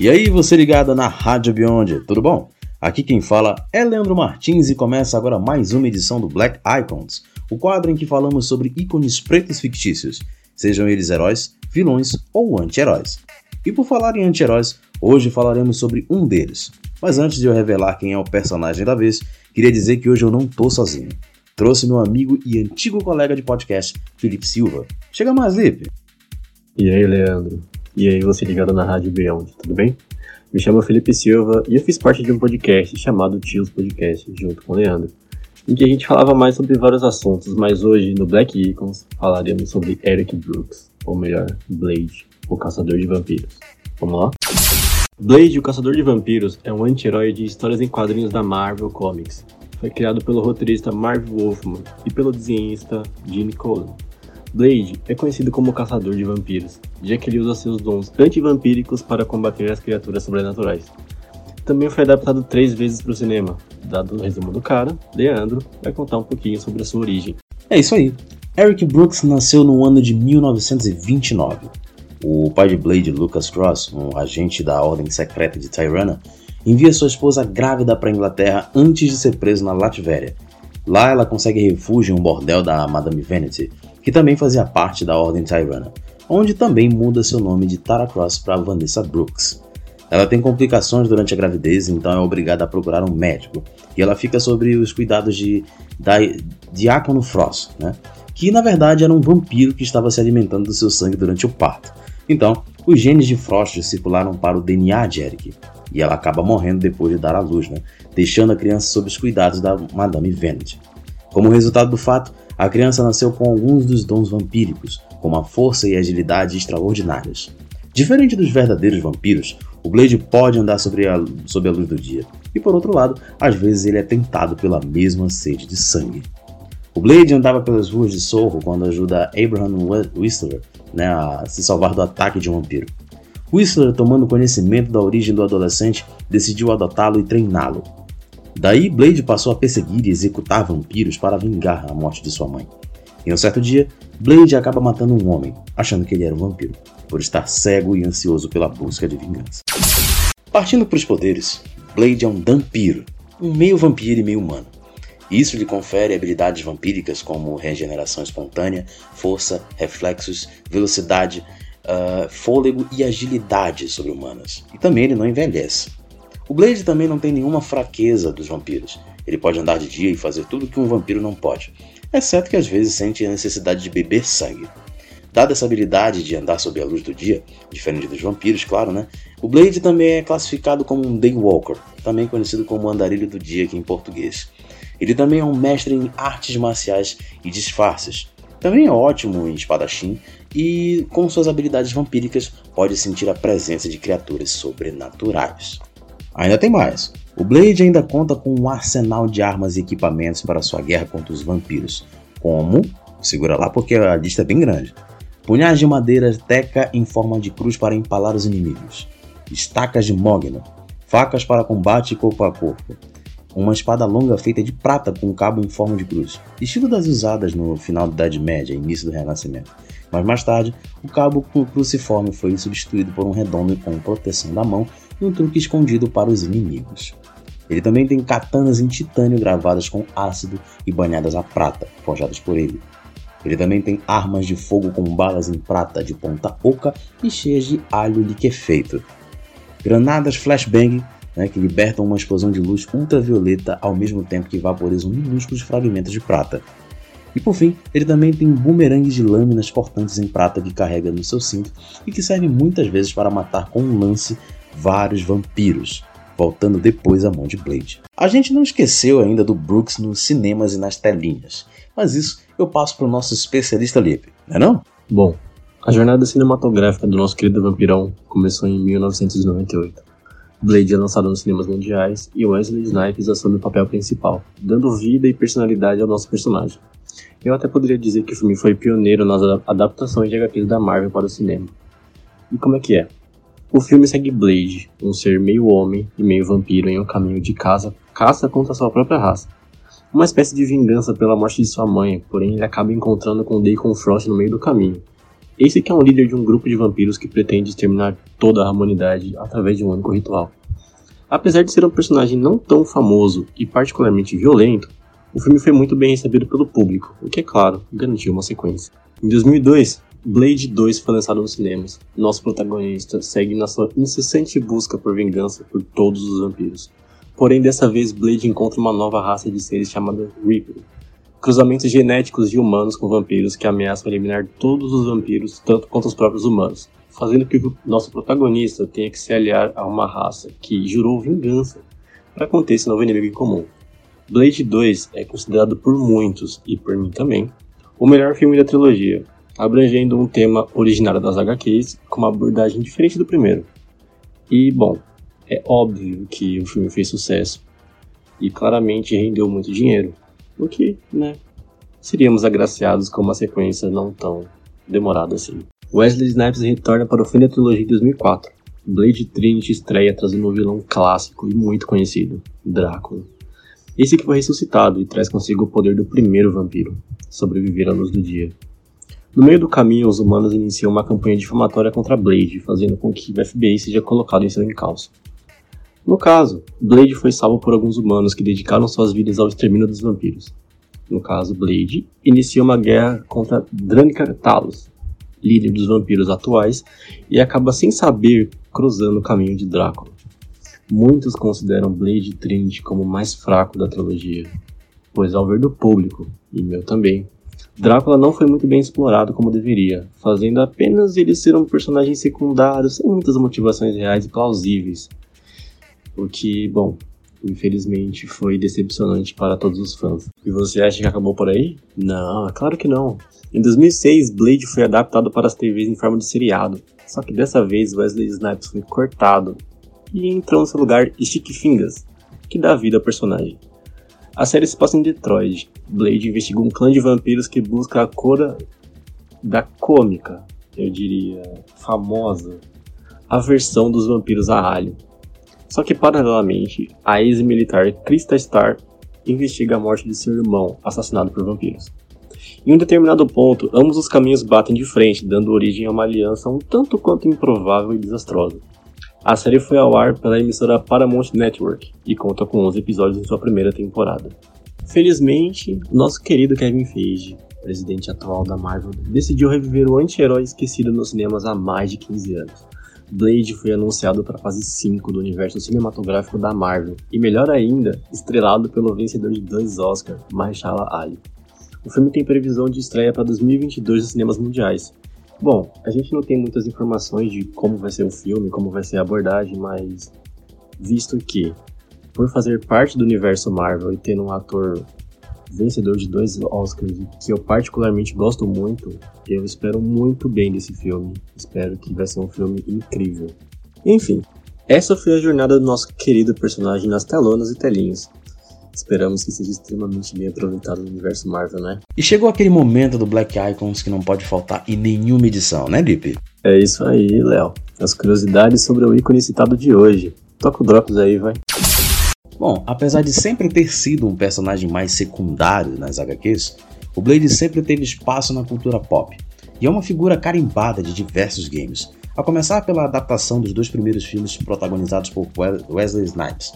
E aí, você ligado na Rádio Beyond, tudo bom? Aqui quem fala é Leandro Martins e começa agora mais uma edição do Black Icons, o quadro em que falamos sobre ícones pretos fictícios, sejam eles heróis, vilões ou anti-heróis. E por falar em anti-heróis, hoje falaremos sobre um deles. Mas antes de eu revelar quem é o personagem da vez, queria dizer que hoje eu não tô sozinho. Trouxe meu amigo e antigo colega de podcast, Felipe Silva. Chega mais, Lipe! E aí, Leandro? E aí, você ligado na Rádio Beyond, tudo bem? Me chamo Felipe Silva e eu fiz parte de um podcast chamado Tios Podcast, junto com o Leandro, em que a gente falava mais sobre vários assuntos, mas hoje, no Black Icons, falaremos sobre Eric Brooks, ou melhor, Blade, o Caçador de Vampiros. Vamos lá? Blade, o Caçador de Vampiros, é um anti-herói de histórias em quadrinhos da Marvel Comics. Foi criado pelo roteirista Marv Wolfman e pelo desenhista Gene Colan. Blade é conhecido como caçador de vampiros, já que ele usa seus dons antivampíricos para combater as criaturas sobrenaturais. Também foi adaptado três vezes para o cinema. Dado o resumo do cara, Leandro vai contar um pouquinho sobre a sua origem. É isso aí. Eric Brooks nasceu no ano de 1929. O pai de Blade, Lucas Cross, um agente da Ordem Secreta de Tyrana, envia sua esposa grávida para a Inglaterra antes de ser preso na Latvéria. Lá ela consegue refúgio em um bordel da Madame Vanity, que também fazia parte da Ordem Tyrana, onde também muda seu nome de Tara Cross para Vanessa Brooks. Ela tem complicações durante a gravidez, então é obrigada a procurar um médico, e ela fica sob os cuidados de Diácono Frost, né? que na verdade era um vampiro que estava se alimentando do seu sangue durante o parto. Então, os genes de Frost circularam para o DNA de Eric, e ela acaba morrendo depois de dar à luz, né? deixando a criança sob os cuidados da Madame Vanity. Como resultado do fato, a criança nasceu com alguns dos dons vampíricos, como a força e agilidade extraordinárias. Diferente dos verdadeiros vampiros, o Blade pode andar sobre a, sob a luz do dia, e por outro lado, às vezes ele é tentado pela mesma sede de sangue. O Blade andava pelas ruas de Sorro quando ajuda Abraham Whistler né, a se salvar do ataque de um vampiro. Whistler, tomando conhecimento da origem do adolescente, decidiu adotá-lo e treiná-lo. Daí, Blade passou a perseguir e executar vampiros para vingar a morte de sua mãe. Em um certo dia, Blade acaba matando um homem, achando que ele era um vampiro, por estar cego e ansioso pela busca de vingança. Partindo para os poderes, Blade é um vampiro, um meio vampiro e meio humano. Isso lhe confere habilidades vampíricas como regeneração espontânea, força, reflexos, velocidade, uh, fôlego e agilidade sobre-humanas. E também ele não envelhece. O Blade também não tem nenhuma fraqueza dos vampiros. Ele pode andar de dia e fazer tudo que um vampiro não pode, exceto que às vezes sente a necessidade de beber sangue. Dada essa habilidade de andar sob a luz do dia, diferente dos vampiros, claro, né? O Blade também é classificado como um Daywalker, também conhecido como andarilho do dia aqui em português. Ele também é um mestre em artes marciais e disfarces. Também é ótimo em espadachim e, com suas habilidades vampíricas, pode sentir a presença de criaturas sobrenaturais. Ainda tem mais. O Blade ainda conta com um arsenal de armas e equipamentos para sua guerra contra os vampiros, como, segura lá porque a lista é bem grande, punhais de madeira teca em forma de cruz para empalar os inimigos, estacas de mogno, facas para combate corpo a corpo, uma espada longa feita de prata com cabo em forma de cruz, estilo das usadas no final da Idade Média e início do Renascimento. Mas mais tarde, o cabo cruciforme foi substituído por um redondo com proteção da mão e um truque escondido para os inimigos. Ele também tem katanas em titânio gravadas com ácido e banhadas a prata, forjadas por ele. Ele também tem armas de fogo com balas em prata de ponta oca e cheias de alho liquefeito. Granadas flashbang né, que libertam uma explosão de luz ultravioleta ao mesmo tempo que vaporizam minúsculos fragmentos de prata. E por fim, ele também tem bumerangues de lâminas cortantes em prata que carrega no seu cinto e que serve muitas vezes para matar com um lance vários vampiros, voltando depois à mão de Blade. A gente não esqueceu ainda do Brooks nos cinemas e nas telinhas, mas isso eu passo para o nosso especialista Lipe, não é não? Bom, a jornada cinematográfica do nosso querido vampirão começou em 1998. Blade é lançado nos cinemas mundiais e Wesley Snipes assume o papel principal, dando vida e personalidade ao nosso personagem. Eu até poderia dizer que o filme foi pioneiro nas adaptações de HQs da Marvel para o cinema. E como é que é? O filme segue Blade, um ser meio homem e meio vampiro em um caminho de caça, caça contra sua própria raça. Uma espécie de vingança pela morte de sua mãe, porém ele acaba encontrando com Deacon Frost no meio do caminho. Esse que é um líder de um grupo de vampiros que pretende exterminar toda a humanidade através de um único ritual. Apesar de ser um personagem não tão famoso e particularmente violento, o filme foi muito bem recebido pelo público, o que, é claro, garantiu uma sequência. Em 2002, Blade 2 foi lançado nos cinemas. Nosso protagonista segue na sua incessante busca por vingança por todos os vampiros. Porém, dessa vez, Blade encontra uma nova raça de seres chamada Reaper. Cruzamentos genéticos de humanos com vampiros que ameaçam eliminar todos os vampiros, tanto quanto os próprios humanos, fazendo que o nosso protagonista tenha que se aliar a uma raça que jurou vingança para conter esse novo inimigo em comum. Blade 2 é considerado por muitos, e por mim também, o melhor filme da trilogia, abrangendo um tema originário das HQs com uma abordagem diferente do primeiro. E, bom, é óbvio que o filme fez sucesso e claramente rendeu muito dinheiro, o que, né, seríamos agraciados com uma sequência não tão demorada assim. Wesley Snipes retorna para o fim da trilogia de 2004. Blade Trinity estreia trazendo um vilão clássico e muito conhecido, Drácula. Esse que foi ressuscitado e traz consigo o poder do primeiro vampiro, sobreviver à luz do dia. No meio do caminho, os humanos iniciam uma campanha difamatória contra Blade, fazendo com que o FBI seja colocado em seu encalço. No caso, Blade foi salvo por alguns humanos que dedicaram suas vidas ao extermínio dos vampiros. No caso, Blade inicia uma guerra contra Dranica Talos, líder dos vampiros atuais, e acaba sem saber cruzando o caminho de Drácula. Muitos consideram Blade Trinity como o mais fraco da trilogia, pois ao ver do público, e meu também, Drácula não foi muito bem explorado como deveria, fazendo apenas ele ser um personagem secundário sem muitas motivações reais e plausíveis, o que, bom, infelizmente foi decepcionante para todos os fãs. E você acha que acabou por aí? Não, é claro que não. Em 2006, Blade foi adaptado para as TVs em forma de seriado, só que dessa vez Wesley Snipes foi cortado e entrou no seu lugar Stick Fingers, que dá vida ao personagem. A série se passa em Detroit. Blade investiga um clã de vampiros que busca a cura da cômica, eu diria, famosa, a versão dos vampiros a alho. Só que, paralelamente, a ex-militar Krista Starr investiga a morte de seu irmão, assassinado por vampiros. Em um determinado ponto, ambos os caminhos batem de frente, dando origem a uma aliança um tanto quanto improvável e desastrosa. A série foi ao ar pela emissora Paramount Network e conta com 11 episódios em sua primeira temporada. Felizmente, nosso querido Kevin Feige, presidente atual da Marvel, decidiu reviver o anti-herói esquecido nos cinemas há mais de 15 anos. Blade foi anunciado para a fase 5 do universo cinematográfico da Marvel, e melhor ainda, estrelado pelo vencedor de dois Oscars, Mahershala Ali. O filme tem previsão de estreia para 2022 nos cinemas mundiais. Bom, a gente não tem muitas informações de como vai ser o filme, como vai ser a abordagem, mas visto que, por fazer parte do universo Marvel e tendo um ator vencedor de dois Oscars, que eu particularmente gosto muito, eu espero muito bem desse filme. Espero que vai ser um filme incrível. Enfim, essa foi a jornada do nosso querido personagem nas telonas e telinhas. Esperamos que seja extremamente bem aproveitado no universo Marvel, né? E chegou aquele momento do Black Icons que não pode faltar em nenhuma edição, né, Deep? É isso aí, Léo. As curiosidades sobre o ícone citado de hoje. Toca o Drops aí, vai. Bom, apesar de sempre ter sido um personagem mais secundário nas HQs, o Blade sempre teve espaço na cultura pop, e é uma figura carimbada de diversos games, a começar pela adaptação dos dois primeiros filmes protagonizados por Wesley Snipes.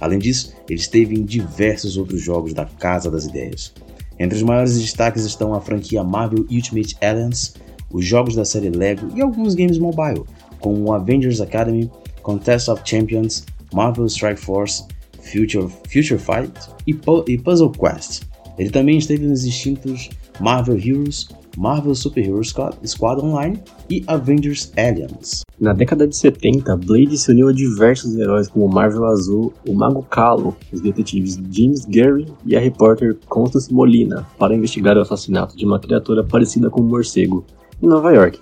Além disso, ele esteve em diversos outros jogos da Casa das Ideias. Entre os maiores destaques estão a franquia Marvel Ultimate Alliance, os jogos da série Lego e alguns games mobile, como Avengers Academy, Contest of Champions, Marvel Strike Force, Future, Future Fight e, e Puzzle Quest. Ele também esteve nos extintos Marvel Heroes, Marvel Super Hero Squad, Online e Avengers Aliens. Na década de 70, Blade se uniu a diversos heróis como Marvel Azul, o Mago Calo, os detetives James Gary e a repórter Constance Molina para investigar o assassinato de uma criatura parecida com um morcego em Nova York.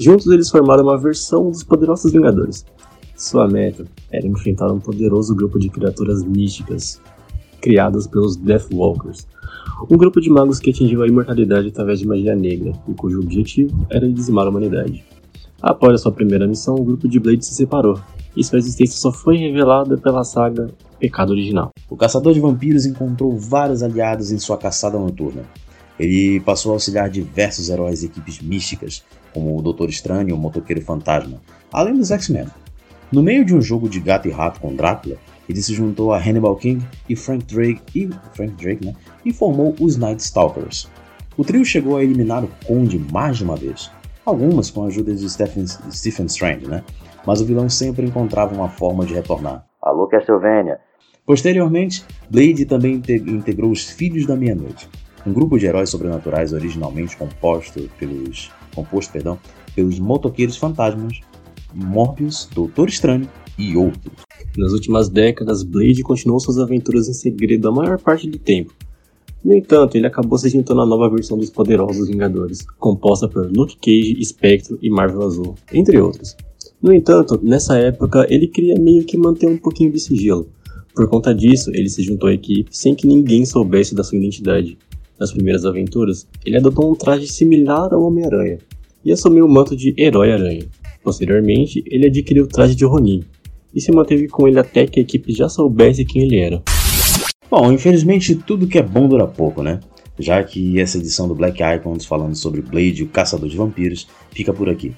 Juntos eles formaram uma versão dos Poderosos Vingadores, sua meta era enfrentar um poderoso grupo de criaturas místicas criadas pelos Deathwalkers, um grupo de magos que atingiu a imortalidade através de magia negra e cujo objetivo era dizimar a humanidade. Após a sua primeira missão, o grupo de Blade se separou, e sua existência só foi revelada pela saga Pecado Original. O caçador de vampiros encontrou vários aliados em sua caçada noturna. Ele passou a auxiliar diversos heróis e equipes místicas, como o Doutor Estranho e o Motoqueiro Fantasma, além dos X-Men. No meio de um jogo de gato e rato com Drácula, ele se juntou a Hannibal King e Frank Drake e, Frank Drake, né, e formou os Night Stalkers. O trio chegou a eliminar o Conde mais de uma vez, algumas com a ajuda de Stephen, Stephen Strange, né? mas o vilão sempre encontrava uma forma de retornar. Alô, Castlevania! Posteriormente, Blade também integrou os Filhos da Meia-Noite, um grupo de heróis sobrenaturais originalmente composto pelos, composto perdão, pelos motoqueiros fantasmas, Morbius, Doutor Estranho e outros. Nas últimas décadas, Blade continuou suas aventuras em segredo a maior parte do tempo. No entanto, ele acabou se juntando à nova versão dos Poderosos Vingadores, composta por Luke Cage, Spectro e Marvel Azul, entre outros. No entanto, nessa época, ele queria meio que manter um pouquinho de sigilo. Por conta disso, ele se juntou à equipe sem que ninguém soubesse da sua identidade. Nas primeiras aventuras, ele adotou um traje similar ao Homem-Aranha e assumiu o manto de Herói-Aranha. Posteriormente, ele adquiriu o traje de Ronin e se manteve com ele até que a equipe já soubesse quem ele era. Bom, infelizmente tudo que é bom dura pouco, né? Já que essa edição do Black Icons falando sobre Blade, o caçador de vampiros, fica por aqui.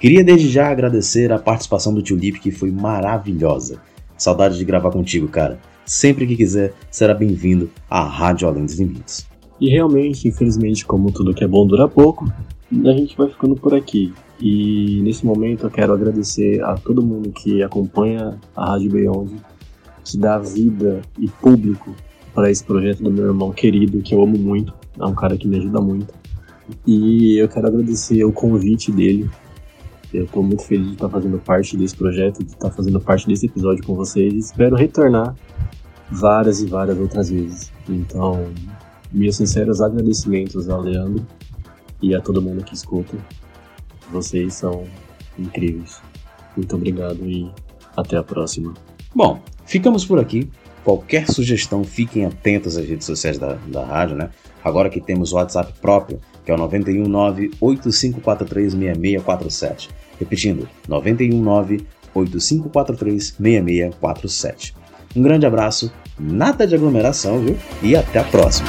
Queria desde já agradecer a participação do Tio Lip, que foi maravilhosa. Saudade de gravar contigo, cara. Sempre que quiser, será bem-vindo à Rádio Além dos Limites. E realmente, infelizmente, como tudo que é bom dura pouco, a gente vai ficando por aqui. E nesse momento eu quero agradecer a todo mundo que acompanha a Rádio Beyond, que dá vida e público para esse projeto do meu irmão querido, que eu amo muito, é um cara que me ajuda muito. E eu quero agradecer o convite dele eu estou muito feliz de estar fazendo parte desse projeto, de estar fazendo parte desse episódio com vocês espero retornar várias e várias outras vezes. Então, meus sinceros agradecimentos ao Leandro e a todo mundo que escuta. Vocês são incríveis. Muito obrigado e até a próxima. Bom, ficamos por aqui. Qualquer sugestão, fiquem atentos às redes sociais da, da rádio, né? Agora que temos o WhatsApp próprio, que é o 919-8543-6647. Repetindo, 919-8543-6647. Um grande abraço, nada de aglomeração, viu? E até a próxima!